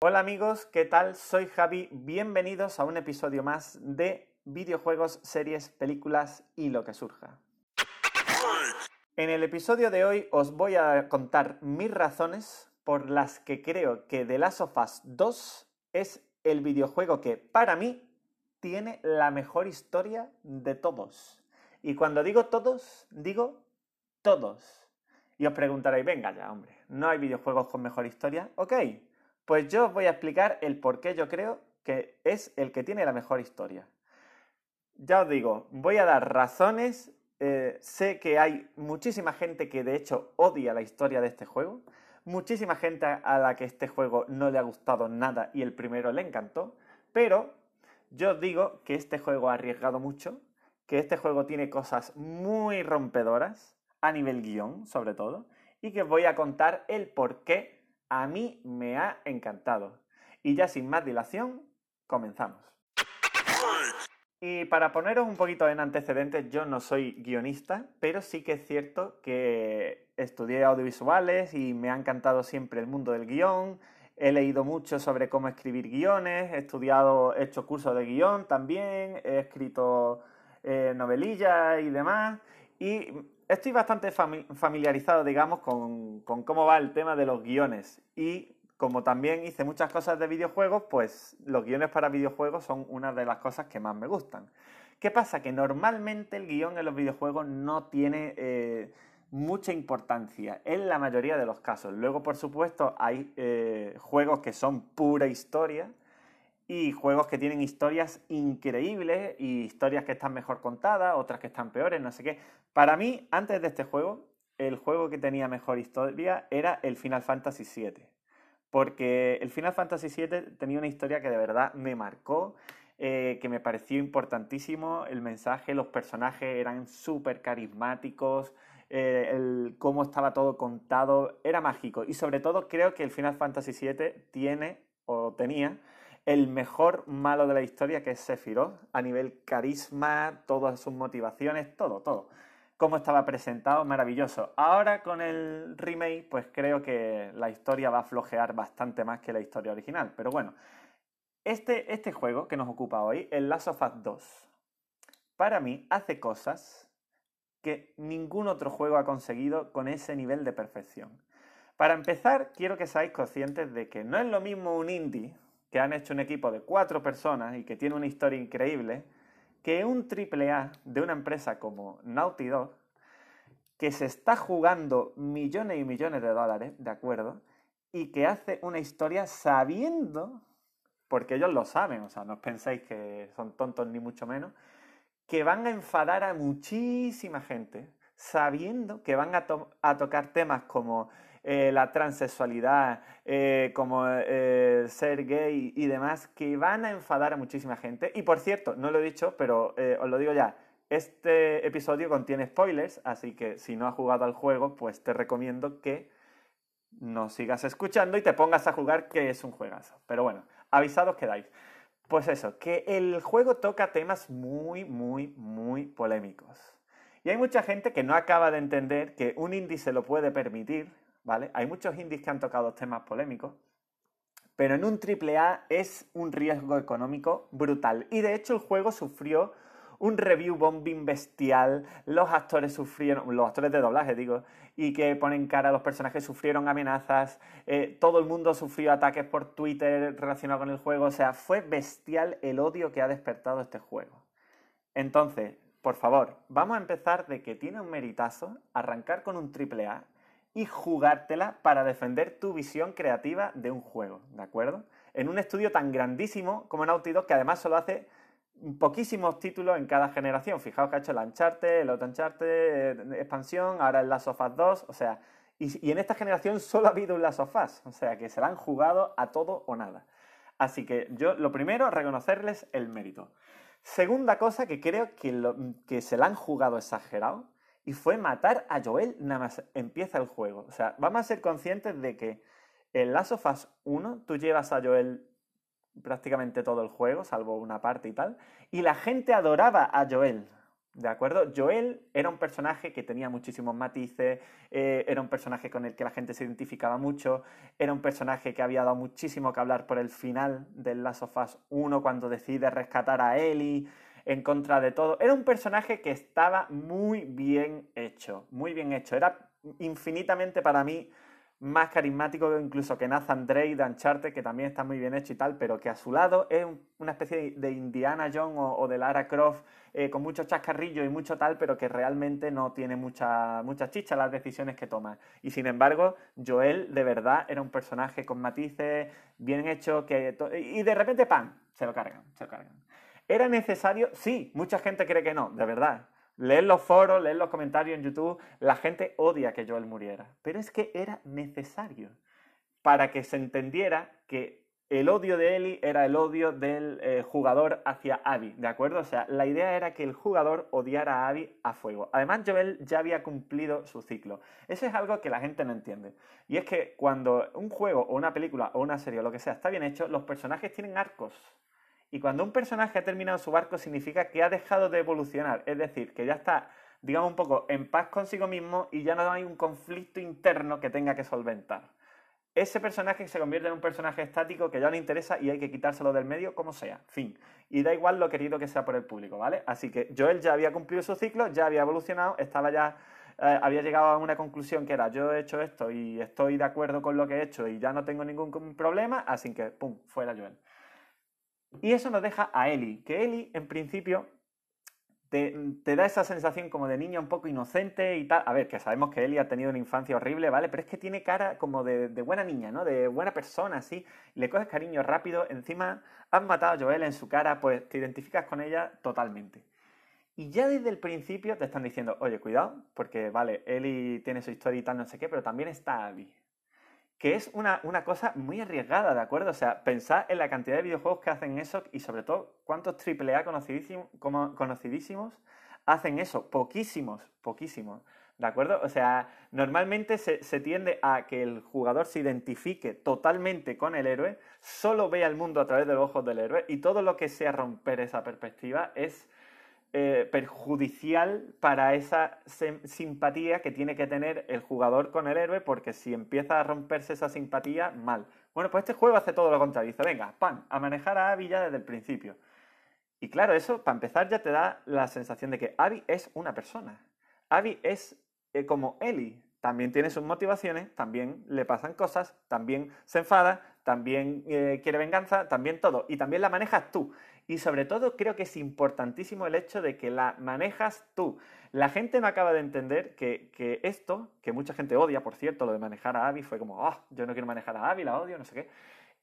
Hola amigos, ¿qué tal? Soy Javi, bienvenidos a un episodio más de videojuegos, series, películas y lo que surja. En el episodio de hoy os voy a contar mis razones por las que creo que The Last of Us 2 es el videojuego que para mí tiene la mejor historia de todos. Y cuando digo todos, digo todos. Y os preguntaréis, venga ya, hombre, ¿no hay videojuegos con mejor historia? Ok, pues yo os voy a explicar el por qué yo creo que es el que tiene la mejor historia. Ya os digo, voy a dar razones eh, sé que hay muchísima gente que de hecho odia la historia de este juego, muchísima gente a la que este juego no le ha gustado nada y el primero le encantó, pero yo os digo que este juego ha arriesgado mucho, que este juego tiene cosas muy rompedoras, a nivel guion sobre todo, y que os voy a contar el por qué a mí me ha encantado. Y ya sin más dilación, comenzamos. Y para poneros un poquito en antecedentes, yo no soy guionista, pero sí que es cierto que estudié audiovisuales y me ha encantado siempre el mundo del guion. He leído mucho sobre cómo escribir guiones, he estudiado, he hecho cursos de guion también, he escrito eh, novelillas y demás. Y estoy bastante familiarizado, digamos, con, cómo va el tema de los guiones. Y como también hice muchas cosas de videojuegos, pues los guiones para videojuegos son una de las cosas que más me gustan. ¿Qué pasa? Que normalmente el guion en los videojuegos no tiene eh, mucha importancia en la mayoría de los casos. Luego, por supuesto, hay eh, juegos que son pura historia y juegos que tienen historias increíbles y historias que están mejor contadas, otras que están peores, no sé qué. Para mí, antes de este juego, el juego que tenía mejor historia era el Final Fantasy VII porque el Final Fantasy VII tenía una historia que de verdad me marcó, eh, que me pareció importantísimo, el mensaje, los personajes eran súper carismáticos, eh, cómo estaba todo contado, era mágico. Y sobre todo creo que el Final Fantasy VII tiene o tenía el mejor malo de la historia, que es Sephiroth, a nivel carisma, todas sus motivaciones, todo, todo cómo estaba presentado, maravilloso. Ahora con el remake, pues creo que la historia va a flojear bastante más que la historia original. Pero bueno, este, este juego que nos ocupa hoy, el Last of Us 2, para mí hace cosas que ningún otro juego ha conseguido con ese nivel de perfección. Para empezar, quiero que seáis conscientes de que no es lo mismo un indie que han hecho un equipo de cuatro personas y que tiene una historia increíble, que un AAA de una empresa como Naughty Dog, que se está jugando millones y millones de dólares, ¿de acuerdo? Y que hace una historia sabiendo, porque ellos lo saben, o sea, no os penséis que son tontos ni mucho menos, que van a enfadar a muchísima gente, sabiendo que van a, a tocar temas como eh, la transexualidad, eh, como eh, ser gay y demás, que van a enfadar a muchísima gente. Y por cierto, no lo he dicho, pero os lo digo ya, este episodio contiene spoilers, así que si no has jugado al juego, pues te recomiendo que nos sigas escuchando y te pongas a jugar, que es un juegazo. Pero bueno, avisados quedáis. Pues eso, que el juego toca temas muy, muy, muy polémicos. Y hay mucha gente que no acaba de entender que un indie se lo puede permitir, hay muchos indies que han tocado temas polémicos, pero en un AAA es un riesgo económico brutal. Y de hecho el juego sufrió un review bombing bestial, los actores sufrieron, los actores de doblaje digo, y que ponen cara a los personajes sufrieron amenazas, eh, todo el mundo sufrió ataques por Twitter relacionados con el juego, o sea, fue bestial el odio que ha despertado este juego. Entonces, por favor, vamos a empezar de que tiene un meritazo arrancar con un AAA y jugártela para defender tu visión creativa de un juego, ¿de acuerdo? En un estudio tan grandísimo como Naughty Dog, que además solo hace poquísimos títulos en cada generación. Fijaos que ha hecho el Uncharted, el Auto Uncharted, eh, expansión, ahora el Last of Us 2, o sea, y, en esta generación solo ha habido un Last of Us, o sea, que se la han jugado a todo o nada. Así que yo, lo primero, reconocerles el mérito. Segunda cosa que creo que, que se la han jugado exagerado y fue matar a Joel nada más empieza el juego. O sea, vamos a ser conscientes de que en Last of Us 1 tú llevas a Joel prácticamente todo el juego, salvo una parte y tal, y la gente adoraba a Joel, ¿De acuerdo? Joel era un personaje que tenía muchísimos matices, eh, era un personaje con el que la gente se identificaba mucho, era un personaje que había dado muchísimo que hablar por el final del Last of Us 1 cuando decide rescatar a Ellie en contra de todo. Era un personaje que estaba muy bien hecho, muy bien hecho. Era infinitamente para mí más carismático incluso que Nathan Drake de Uncharted, que también está muy bien hecho y tal, pero que a su lado es una especie de Indiana Jones o, de Lara Croft eh, con mucho chascarrillo y mucho tal, pero que realmente no tiene mucha, mucha chicha las decisiones que toma. Y sin embargo, Joel de verdad era un personaje con matices, bien hecho, que y de repente, ¡pam!, se lo cargan, se lo cargan. ¿Era necesario? Sí, mucha gente cree que no, de verdad. Leer los foros, leer los comentarios en YouTube, la gente odia que Joel muriera. Pero es que era necesario para que se entendiera que el odio de Ellie era el odio del eh, jugador hacia Abby, ¿de acuerdo? O sea, la idea era que el jugador odiara a Abby a fuego. Además, Joel ya había cumplido su ciclo. Eso es algo que la gente no entiende. Y es que cuando un juego o una película o una serie o lo que sea está bien hecho, los personajes tienen arcos. Y cuando un personaje ha terminado su barco significa que ha dejado de evolucionar, es decir, que ya está, digamos, un poco en paz consigo mismo y ya no hay un conflicto interno que tenga que solventar. Ese personaje se convierte en un personaje estático que ya le interesa y hay que quitárselo del medio como sea, fin. Y da igual lo querido que sea por el público, ¿vale? Así que Joel ya había cumplido su ciclo, ya había evolucionado, estaba ya eh, había llegado a una conclusión que era yo he hecho esto y estoy de acuerdo con lo que he hecho y ya no tengo ningún problema, así que pum, fuera Joel. Y eso nos deja a Ellie, que Ellie en principio te, da esa sensación como de niña un poco inocente y tal. A ver, que sabemos que Ellie ha tenido una infancia horrible, ¿vale? Pero es que tiene cara como de, buena niña, ¿no? De buena persona, así. Le coges cariño rápido. Encima, has matado a Joel en su cara, pues te identificas con ella totalmente. Y ya desde el principio te están diciendo, oye, cuidado, porque, vale, Ellie tiene su historia y tal, no sé qué, pero también está Abby que es una, cosa muy arriesgada, ¿de acuerdo? O sea, pensad en la cantidad de videojuegos que hacen eso y sobre todo cuántos AAA conocidísimos, conocidísimos hacen eso. Poquísimos, poquísimos. ¿De acuerdo? O sea, normalmente se, se, tiende a que el jugador se identifique totalmente con el héroe, solo vea el mundo a través de los ojos del héroe y todo lo que sea romper esa perspectiva es eh, perjudicial para esa simpatía que tiene que tener el jugador con el héroe, porque si empieza a romperse esa simpatía, mal. Bueno, pues este juego hace todo lo contrario. Dice, venga, pan, a manejar a Abby ya desde el principio. Y claro, eso, para empezar, ya te da la sensación de que Abby es una persona. Abby es eh, como Ellie. También tiene sus motivaciones, también le pasan cosas, también se enfada, también eh, quiere venganza, también todo. Y también la manejas tú. Y sobre todo creo que es importantísimo el hecho de que la manejas tú. La gente no acaba de entender que, esto, que mucha gente odia, por cierto, lo de manejar a Abby, fue como, oh, yo no quiero manejar a Abby, la odio, no sé qué.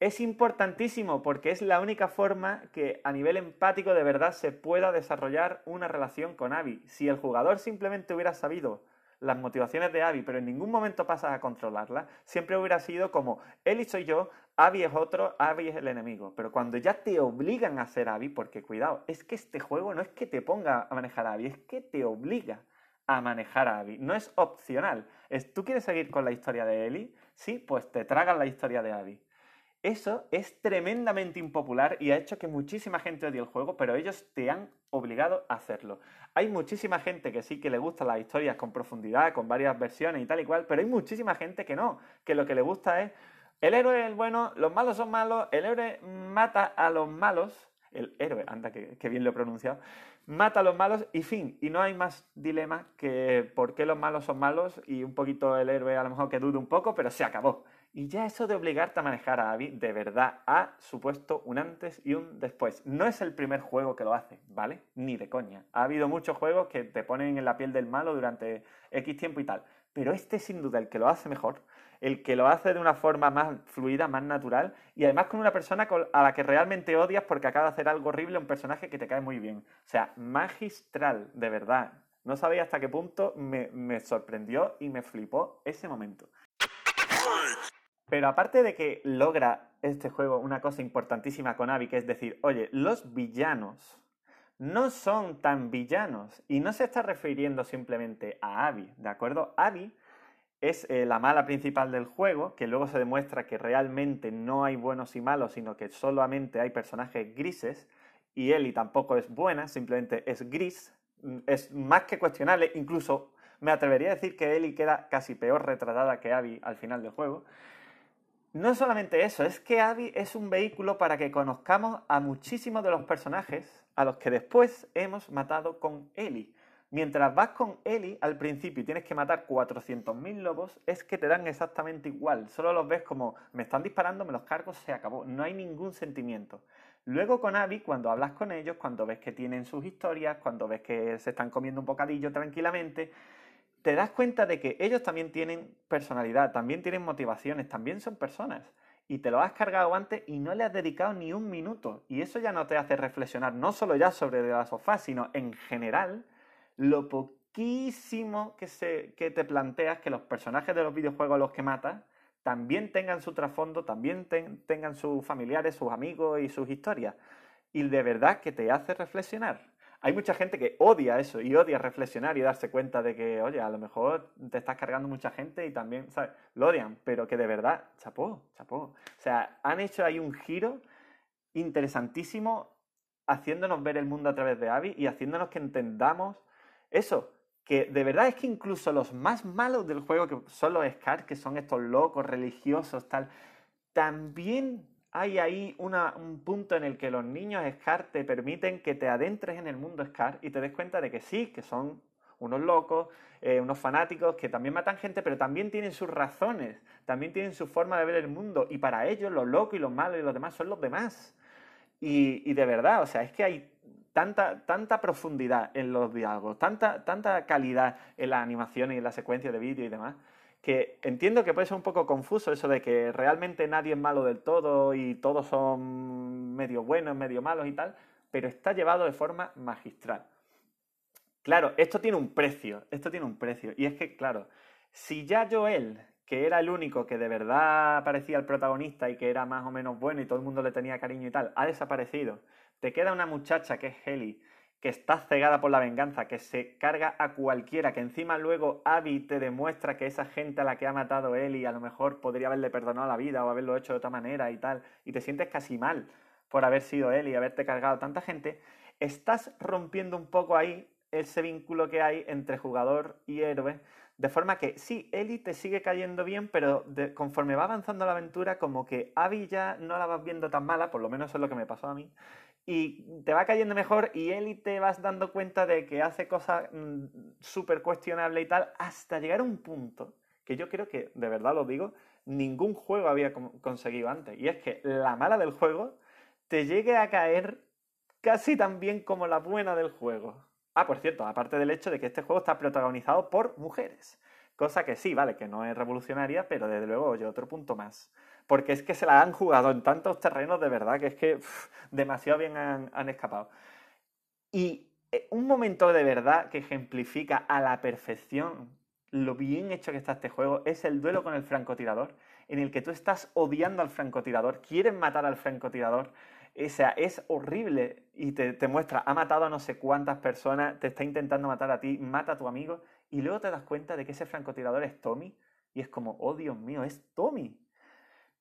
Es importantísimo porque es la única forma que a nivel empático de verdad se pueda desarrollar una relación con Abby. Si el jugador simplemente hubiera sabido las motivaciones de Abby, pero en ningún momento pasas a controlarlas, siempre hubiera sido como, y soy yo, Abby es otro, Abby es el enemigo. Pero cuando ya te obligan a ser Abby, porque cuidado, es que este juego no es que te ponga a manejar a Abby, es que te obliga a manejar a Abby. No es opcional. Es, ¿Tú quieres seguir con la historia de Ellie? Sí, pues te tragan la historia de Abby. Eso es tremendamente impopular y ha hecho que muchísima gente odie el juego, pero ellos te han obligado a hacerlo. Hay muchísima gente que sí que le gusta las historias con profundidad, con varias versiones y tal y cual, pero hay muchísima gente que no, que lo que le gusta es el héroe es el bueno, los malos son malos, el héroe mata a los malos, el héroe, anda que, bien lo he pronunciado, mata a los malos y fin, y no hay más dilema que por qué los malos son malos y un poquito el héroe a lo mejor que dude un poco, pero se acabó. Y ya eso de obligarte a manejar a Abby, de verdad, ha supuesto un antes y un después. No es el primer juego que lo hace, ¿vale? Ni de coña. Ha habido muchos juegos que te ponen en la piel del malo durante X tiempo y tal. Pero este sin duda el que lo hace mejor, el que lo hace de una forma más fluida, más natural y además con una persona a la que realmente odias porque acaba de hacer algo horrible, un personaje que te cae muy bien. O sea, magistral, de verdad. No sabía hasta qué punto me, me sorprendió y me flipó ese momento. Pero aparte de que logra este juego una cosa importantísima con Abby, que es decir, oye, los villanos no son tan villanos. Y no se está refiriendo simplemente a Abby, ¿de acuerdo? Abby es eh, la mala principal del juego, que luego se demuestra que realmente no hay buenos y malos, sino que solamente hay personajes grises, y Ellie tampoco es buena, simplemente es gris, mm, es más que cuestionable, incluso me atrevería a decir que Ellie queda casi peor retratada que Abby al final del juego. No solamente eso, es que Abby es un vehículo para que conozcamos a muchísimos de los personajes a los que después hemos matado con Ellie. Mientras vas con Ellie al principio y tienes que matar 400.000 lobos, es que te dan exactamente igual. Solo los ves como me están disparando, me los cargo, se acabó. No hay ningún sentimiento. Luego con Abby, cuando hablas con ellos, cuando ves que tienen sus historias, cuando ves que se están comiendo un bocadillo tranquilamente, te das cuenta de que ellos también tienen personalidad, también tienen motivaciones, también son personas. Y te lo has cargado antes y no le has dedicado ni un minuto. Y eso ya no te hace reflexionar, no solo ya sobre la sofá, sino en general, lo poquísimo que, se, que te planteas que los personajes de los videojuegos a los que matas también tengan su trasfondo, también tengan sus familiares, sus amigos y sus historias. Y de verdad que te hace reflexionar hay mucha gente que odia eso y odia reflexionar y darse cuenta de que, oye, a lo mejor te estás cargando mucha gente y también, ¿sabes? Lo odian, pero que de verdad, chapó, chapó. O sea, han hecho ahí un giro interesantísimo haciéndonos ver el mundo a través de Abby y haciéndonos que entendamos eso, que de verdad es que incluso los más malos del juego, que son los Scars, que son estos locos religiosos, tal, también hay ahí un punto en el que los niños Scar te permiten que te adentres en el mundo Scar y te des cuenta de que sí, que son unos locos, eh, unos fanáticos que también matan gente, pero también tienen sus razones, también tienen su forma de ver el mundo y para ellos lo loco y lo malo y los demás son los demás. Y, de verdad, o sea, es que hay tanta, tanta profundidad en los diálogos, tanta, tanta calidad en las animaciones y en la secuencia de vídeo y demás, que entiendo que puede ser un poco confuso eso de que realmente nadie es malo del todo y todos son medio buenos, medio malos y tal, pero está llevado de forma magistral. Claro, esto tiene un precio, esto tiene un precio. Y es que, claro, si ya Joel, que era el único que de verdad parecía el protagonista y que era más o menos bueno y todo el mundo le tenía cariño y tal, ha desaparecido, te queda una muchacha que es Heli, que está cegada por la venganza, que se carga a cualquiera, que encima luego Abby te demuestra que esa gente a la que ha matado él y a lo mejor podría haberle perdonado la vida o haberlo hecho de otra manera y tal, y te sientes casi mal por haber sido él y haberte cargado tanta gente, estás rompiendo un poco ahí ese vínculo que hay entre jugador y héroe, de forma que sí, Ellie te sigue cayendo bien, pero conforme va avanzando la aventura, como que Abby ya no la vas viendo tan mala, por lo menos es lo que me pasó a mí, y te va cayendo mejor y él y te vas dando cuenta de que hace cosas mm, súper cuestionables y tal, hasta llegar a un punto que yo creo que, de verdad lo digo, ningún juego había conseguido antes. Y es que la mala del juego te llegue a caer casi tan bien como la buena del juego. Ah, por cierto, aparte del hecho de que este juego está protagonizado por mujeres. Cosa que sí, vale, que no es revolucionaria, pero desde luego, oye, otro punto más porque es que se la han jugado en tantos terrenos de verdad que es que demasiado bien han, escapado. Y eh, un momento de verdad que ejemplifica a la perfección lo bien hecho que está este juego es el duelo con el francotirador, en el que tú estás odiando al francotirador, quieres matar al francotirador, o sea, es horrible y te, te, muestra, ha matado a no sé cuántas personas, te está intentando matar a ti, mata a tu amigo, y luego te das cuenta de que ese francotirador es Tommy, y es como, oh Dios mío, es Tommy.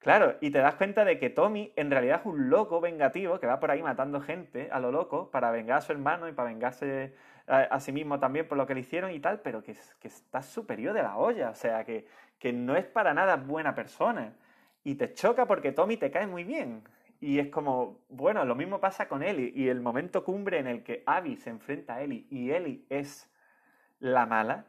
Claro, y te das cuenta de que Tommy en realidad es un loco vengativo que va por ahí matando gente a lo loco para vengar a su hermano y para vengarse a, sí mismo también por lo que le hicieron y tal, pero que, está superior de la olla, o sea, que, que no es para nada buena persona. Y te choca porque Tommy te cae muy bien. Y es como, bueno, lo mismo pasa con Ellie. Y el momento cumbre en el que Abby se enfrenta a Ellie y Ellie es la mala,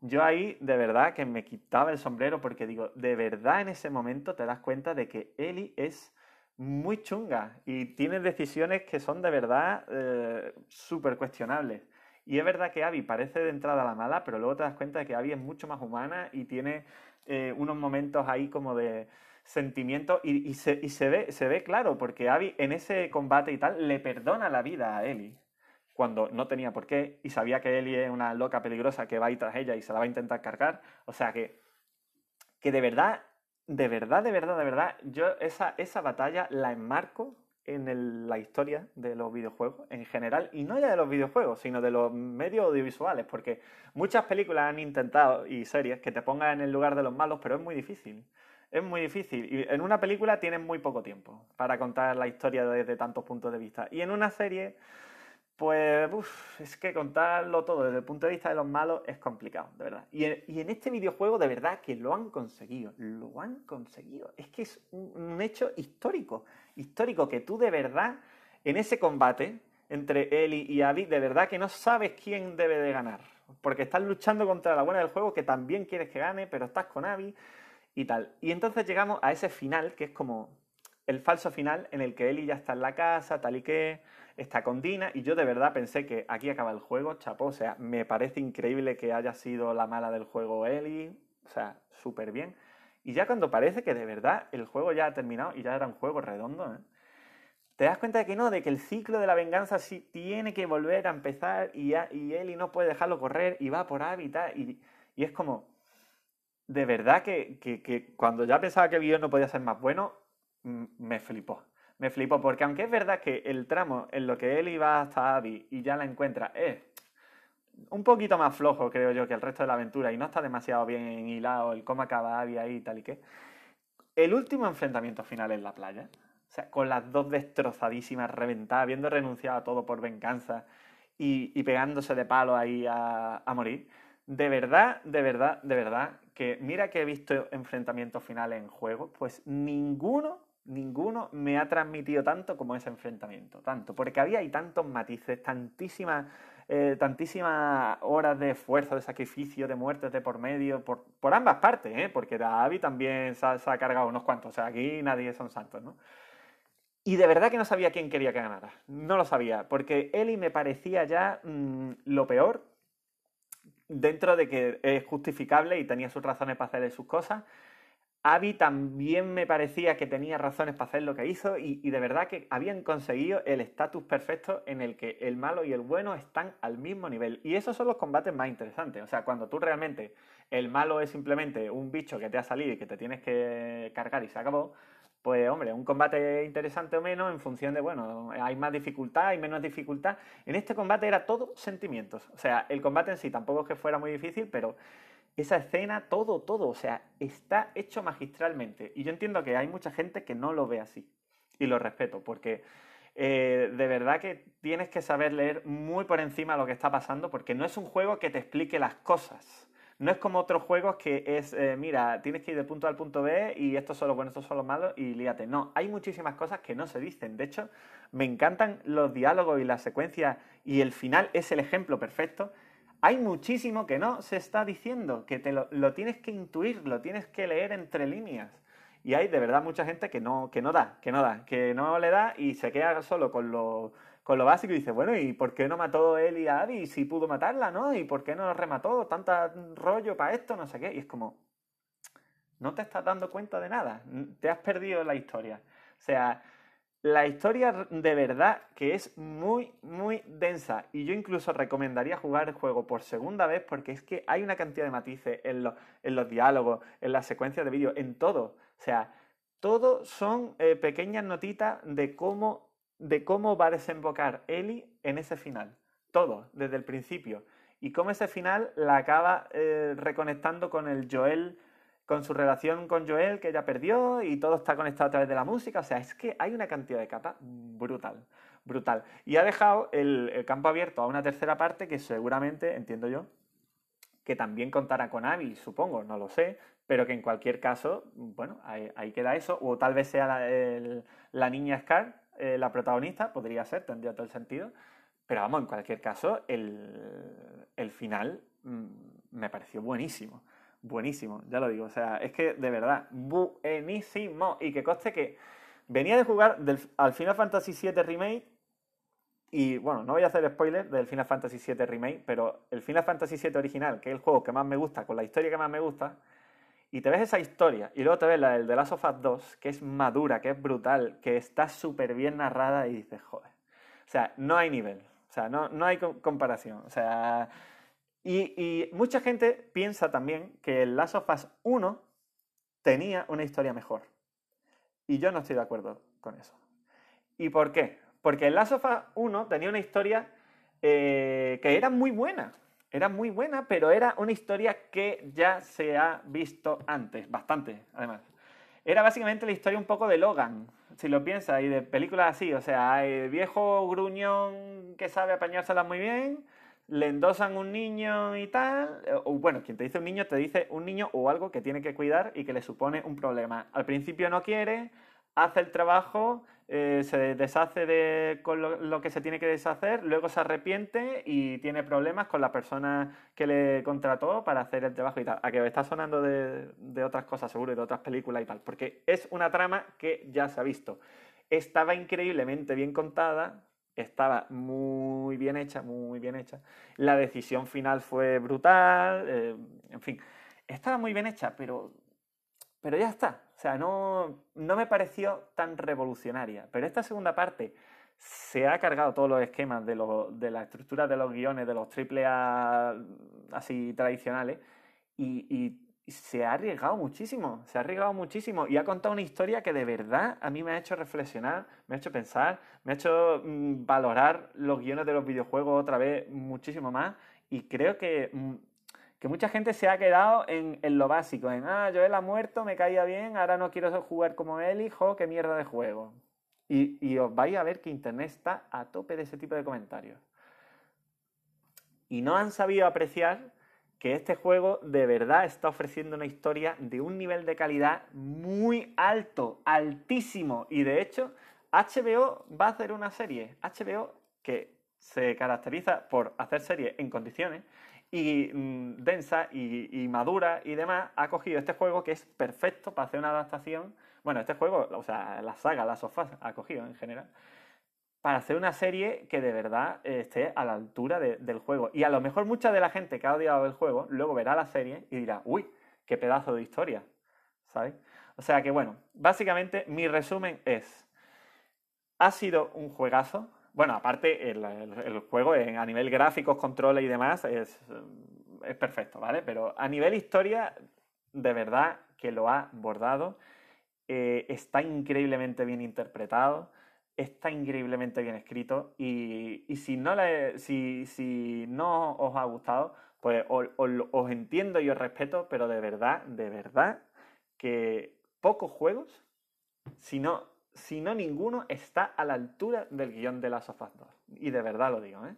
yo ahí de verdad que me quitaba el sombrero porque digo, de verdad en ese momento te das cuenta de que Eli es muy chunga y tiene decisiones que son de verdad eh, súper cuestionables. Y es verdad que Abby parece de entrada la mala, pero luego te das cuenta de que Abby es mucho más humana y tiene eh, unos momentos ahí como de sentimiento y, se, y, se, ve, se ve claro, porque Abby en ese combate y tal le perdona la vida a Eli cuando no tenía por qué y sabía que Ellie es una loca peligrosa que va a ir tras ella y se la va a intentar cargar. O sea que, que de verdad, de verdad, de verdad, de verdad, yo esa, esa batalla la enmarco en la historia de los videojuegos en general, y no ya de los videojuegos, sino de los medios audiovisuales, porque muchas películas han intentado, y series, que te pongan en el lugar de los malos, pero es muy difícil. Es muy difícil. Y en una película tienes muy poco tiempo para contar la historia desde tantos puntos de vista. Y en una serie Pues es que contarlo todo desde el punto de vista de los malos es complicado, de verdad. Y en, este videojuego de verdad que lo han conseguido, lo han conseguido. Es que es un, hecho histórico, histórico que tú de verdad en ese combate entre Eli y Abby, de verdad que no sabes quién debe de ganar. Porque estás luchando contra la buena del juego que también quieres que gane, pero estás con Abby y tal. Y entonces llegamos a ese final que es como el falso final en el que Eli ya está en la casa, tal y que está con Dina, y yo de verdad pensé que aquí acaba el juego, chapó, o sea, me parece increíble que haya sido la mala del juego Eli, o sea, súper bien. Y ya cuando parece que de verdad el juego ya ha terminado y ya era un juego redondo, ¿eh? te das cuenta de que no, de que el ciclo de la venganza sí tiene que volver a empezar y, y Eli no puede dejarlo correr y va por hábitat y, y es como, de verdad que, que, cuando ya pensaba que el video no podía ser más bueno, me flipó. Me flipó, porque aunque es verdad que el tramo en lo que él iba hasta Abby y ya la encuentra es un poquito más flojo, creo yo, que el resto de la aventura y no está demasiado bien hilado el cómo acaba Abby ahí y tal y qué. El último enfrentamiento final en la playa, o sea, con las dos destrozadísimas, reventadas, habiendo renunciado a todo por venganza y, pegándose de palo ahí a, a morir. De verdad, de verdad, de verdad, que mira que he visto enfrentamientos finales en juego, pues ninguno ninguno me ha transmitido tanto como ese enfrentamiento, tanto, porque había ahí tantos matices, tantísimas, eh, tantísimas horas de esfuerzo, de sacrificio, de muertes de por medio, por, por ambas partes, ¿eh? porque Davi también se ha, cargado unos cuantos, o sea, aquí nadie son santos, ¿no? Y de verdad que no sabía quién quería que ganara, no lo sabía, porque Eli me parecía ya mm, lo peor, dentro de que es justificable y tenía sus razones para hacer sus cosas, Abby también me parecía que tenía razones para hacer lo que hizo y, de verdad que habían conseguido el estatus perfecto en el que el malo y el bueno están al mismo nivel. Y esos son los combates más interesantes. O sea, cuando tú realmente el malo es simplemente un bicho que te ha salido y que te tienes que cargar y se acabó, pues hombre, un combate interesante o menos en función de, bueno, hay más dificultad, hay menos dificultad. En este combate era todo sentimientos. O sea, el combate en sí tampoco es que fuera muy difícil, pero esa escena, todo, todo, o sea, está hecho magistralmente. Y yo entiendo que hay mucha gente que no lo ve así. Y lo respeto, porque eh, de verdad que tienes que saber leer muy por encima lo que está pasando, porque no es un juego que te explique las cosas. No es como otros juegos que es, eh, mira, tienes que ir del punto A al punto B y estos son los buenos, estos son los malos y líate. No, hay muchísimas cosas que no se dicen. De hecho, me encantan los diálogos y las secuencias y el final es el ejemplo perfecto hay muchísimo que no se está diciendo, que te lo, tienes que intuir, lo tienes que leer entre líneas. Y hay de verdad mucha gente que no, que no da, que no da, que no le da y se queda solo con lo, con lo básico y dice, bueno, ¿y por qué no mató él y a Abby si pudo matarla, no? ¿Y por qué no remató? Tanta rollo para esto, no sé qué. Y es como, no te estás dando cuenta de nada, te has perdido la historia. O sea, la historia de verdad que es muy, muy densa y yo incluso recomendaría jugar el juego por segunda vez porque es que hay una cantidad de matices en, los diálogos, en las secuencias de vídeo, en todo. O sea, todo son eh, pequeñas notitas de cómo, de cómo va a desembocar Ellie en ese final. Todo, desde el principio. Y cómo ese final la acaba eh, reconectando con el Joel con su relación con Joel que ella perdió y todo está conectado a través de la música. O sea, es que hay una cantidad de capas brutal, brutal. Y ha dejado el, campo abierto a una tercera parte que seguramente, entiendo yo, que también contará con Abby, supongo, no lo sé, pero que en cualquier caso, bueno, ahí, queda eso. O tal vez sea la, niña Scar eh, la protagonista, podría ser, tendría todo el sentido. Pero vamos, en cualquier caso, el, el final mm, me pareció buenísimo buenísimo, ya lo digo. O sea, es que de verdad, buenísimo. Y que coste que venía de jugar al Final Fantasy VII Remake. Y bueno, no voy a hacer spoiler del Final Fantasy VII Remake, pero el Final Fantasy VII original, que es el juego que más me gusta, con la historia que más me gusta, y te ves esa historia, y luego te ves la del The Last of Us 2, que es madura, que es brutal, que está súper bien narrada, y dices, joder. O sea, no hay nivel. O sea, no, no hay comparación. O sea, y, mucha gente piensa también que el Last of Us 1 tenía una historia mejor. Y yo no estoy de acuerdo con eso. ¿Y por qué? Porque el Last of Us 1 tenía una historia eh, que era muy buena. Era muy buena, pero era una historia que ya se ha visto antes, bastante, además. Era básicamente la historia un poco de Logan, si lo piensas, y de películas así, o sea, viejo gruñón que sabe apañárselas muy bien, le endosan un niño y tal, eh, o bueno, quien te dice un niño te dice un niño o algo que tiene que cuidar y que le supone un problema. Al principio no quiere, hace el trabajo, eh, se deshace de con lo, que se tiene que deshacer, luego se arrepiente y tiene problemas con la persona que le contrató para hacer el trabajo y tal. A que está sonando de, de otras cosas, seguro, de otras películas y tal, porque es una trama que ya se ha visto. Estaba increíblemente bien contada, estaba muy bien hecha, muy bien hecha. La decisión final fue brutal, eh, en fin, estaba muy bien hecha, pero, pero ya está. O sea, no, no me pareció tan revolucionaria. Pero esta segunda parte se ha cargado todos los esquemas de, de la estructura de los guiones, de los triple A así tradicionales, y se ha arriesgado muchísimo, se ha arriesgado muchísimo y ha contado una historia que de verdad a mí me ha hecho reflexionar, me ha hecho pensar, me ha hecho mm, valorar los guiones de los videojuegos otra vez muchísimo más y creo que, mm, que mucha gente se ha quedado en, lo básico, en, ah, Joel ha muerto, me caía bien, ahora no quiero jugar como él, hijo, qué mierda de juego. Y, y os vais a ver que Internet está a tope de ese tipo de comentarios. Y no han sabido apreciar que este juego de verdad está ofreciendo una historia de un nivel de calidad muy alto, altísimo. Y de hecho, HBO va a hacer una serie. HBO que se caracteriza por hacer series en condiciones y mm, densa y, madura y demás, ha cogido este juego que es perfecto para hacer una adaptación. Bueno, este juego, o sea, la saga, las sofás, ha cogido en general para hacer una serie que de verdad esté a la altura del juego. Y a lo mejor mucha de la gente que ha odiado el juego luego verá la serie y dirá, uy, qué pedazo de historia, ¿sabes? O sea que bueno, básicamente mi resumen es, ha sido un juegazo. Bueno, aparte el, juego a nivel gráficos, controles y demás es, es perfecto, ¿vale? Pero a nivel historia, de verdad que lo ha bordado. Eh, está increíblemente bien interpretado está increíblemente bien escrito y, si, no si, no os ha gustado, pues os, entiendo y os respeto, pero de verdad, de verdad, que pocos juegos, si no, si no ninguno, está a la altura del guion de las of 2. Y de verdad lo digo, ¿eh?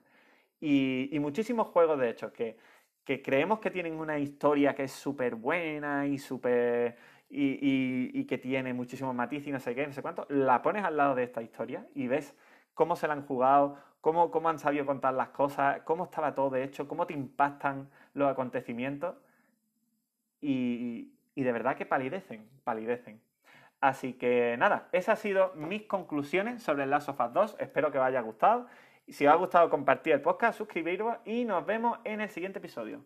Y, muchísimos juegos, de hecho, que, que creemos que tienen una historia que es súper buena y súper y, que tiene muchísimos matices y no sé qué, no sé cuánto, la pones al lado de esta historia y ves cómo se la han jugado, cómo, cómo han sabido contar las cosas, cómo estaba todo de hecho, cómo te impactan los acontecimientos y, de verdad que palidecen, palidecen. Así que nada, esas han sido mis conclusiones sobre el Last of Us 2. Espero que os haya gustado. Si os ha gustado, compartir el podcast, suscribiros y nos vemos en el siguiente episodio.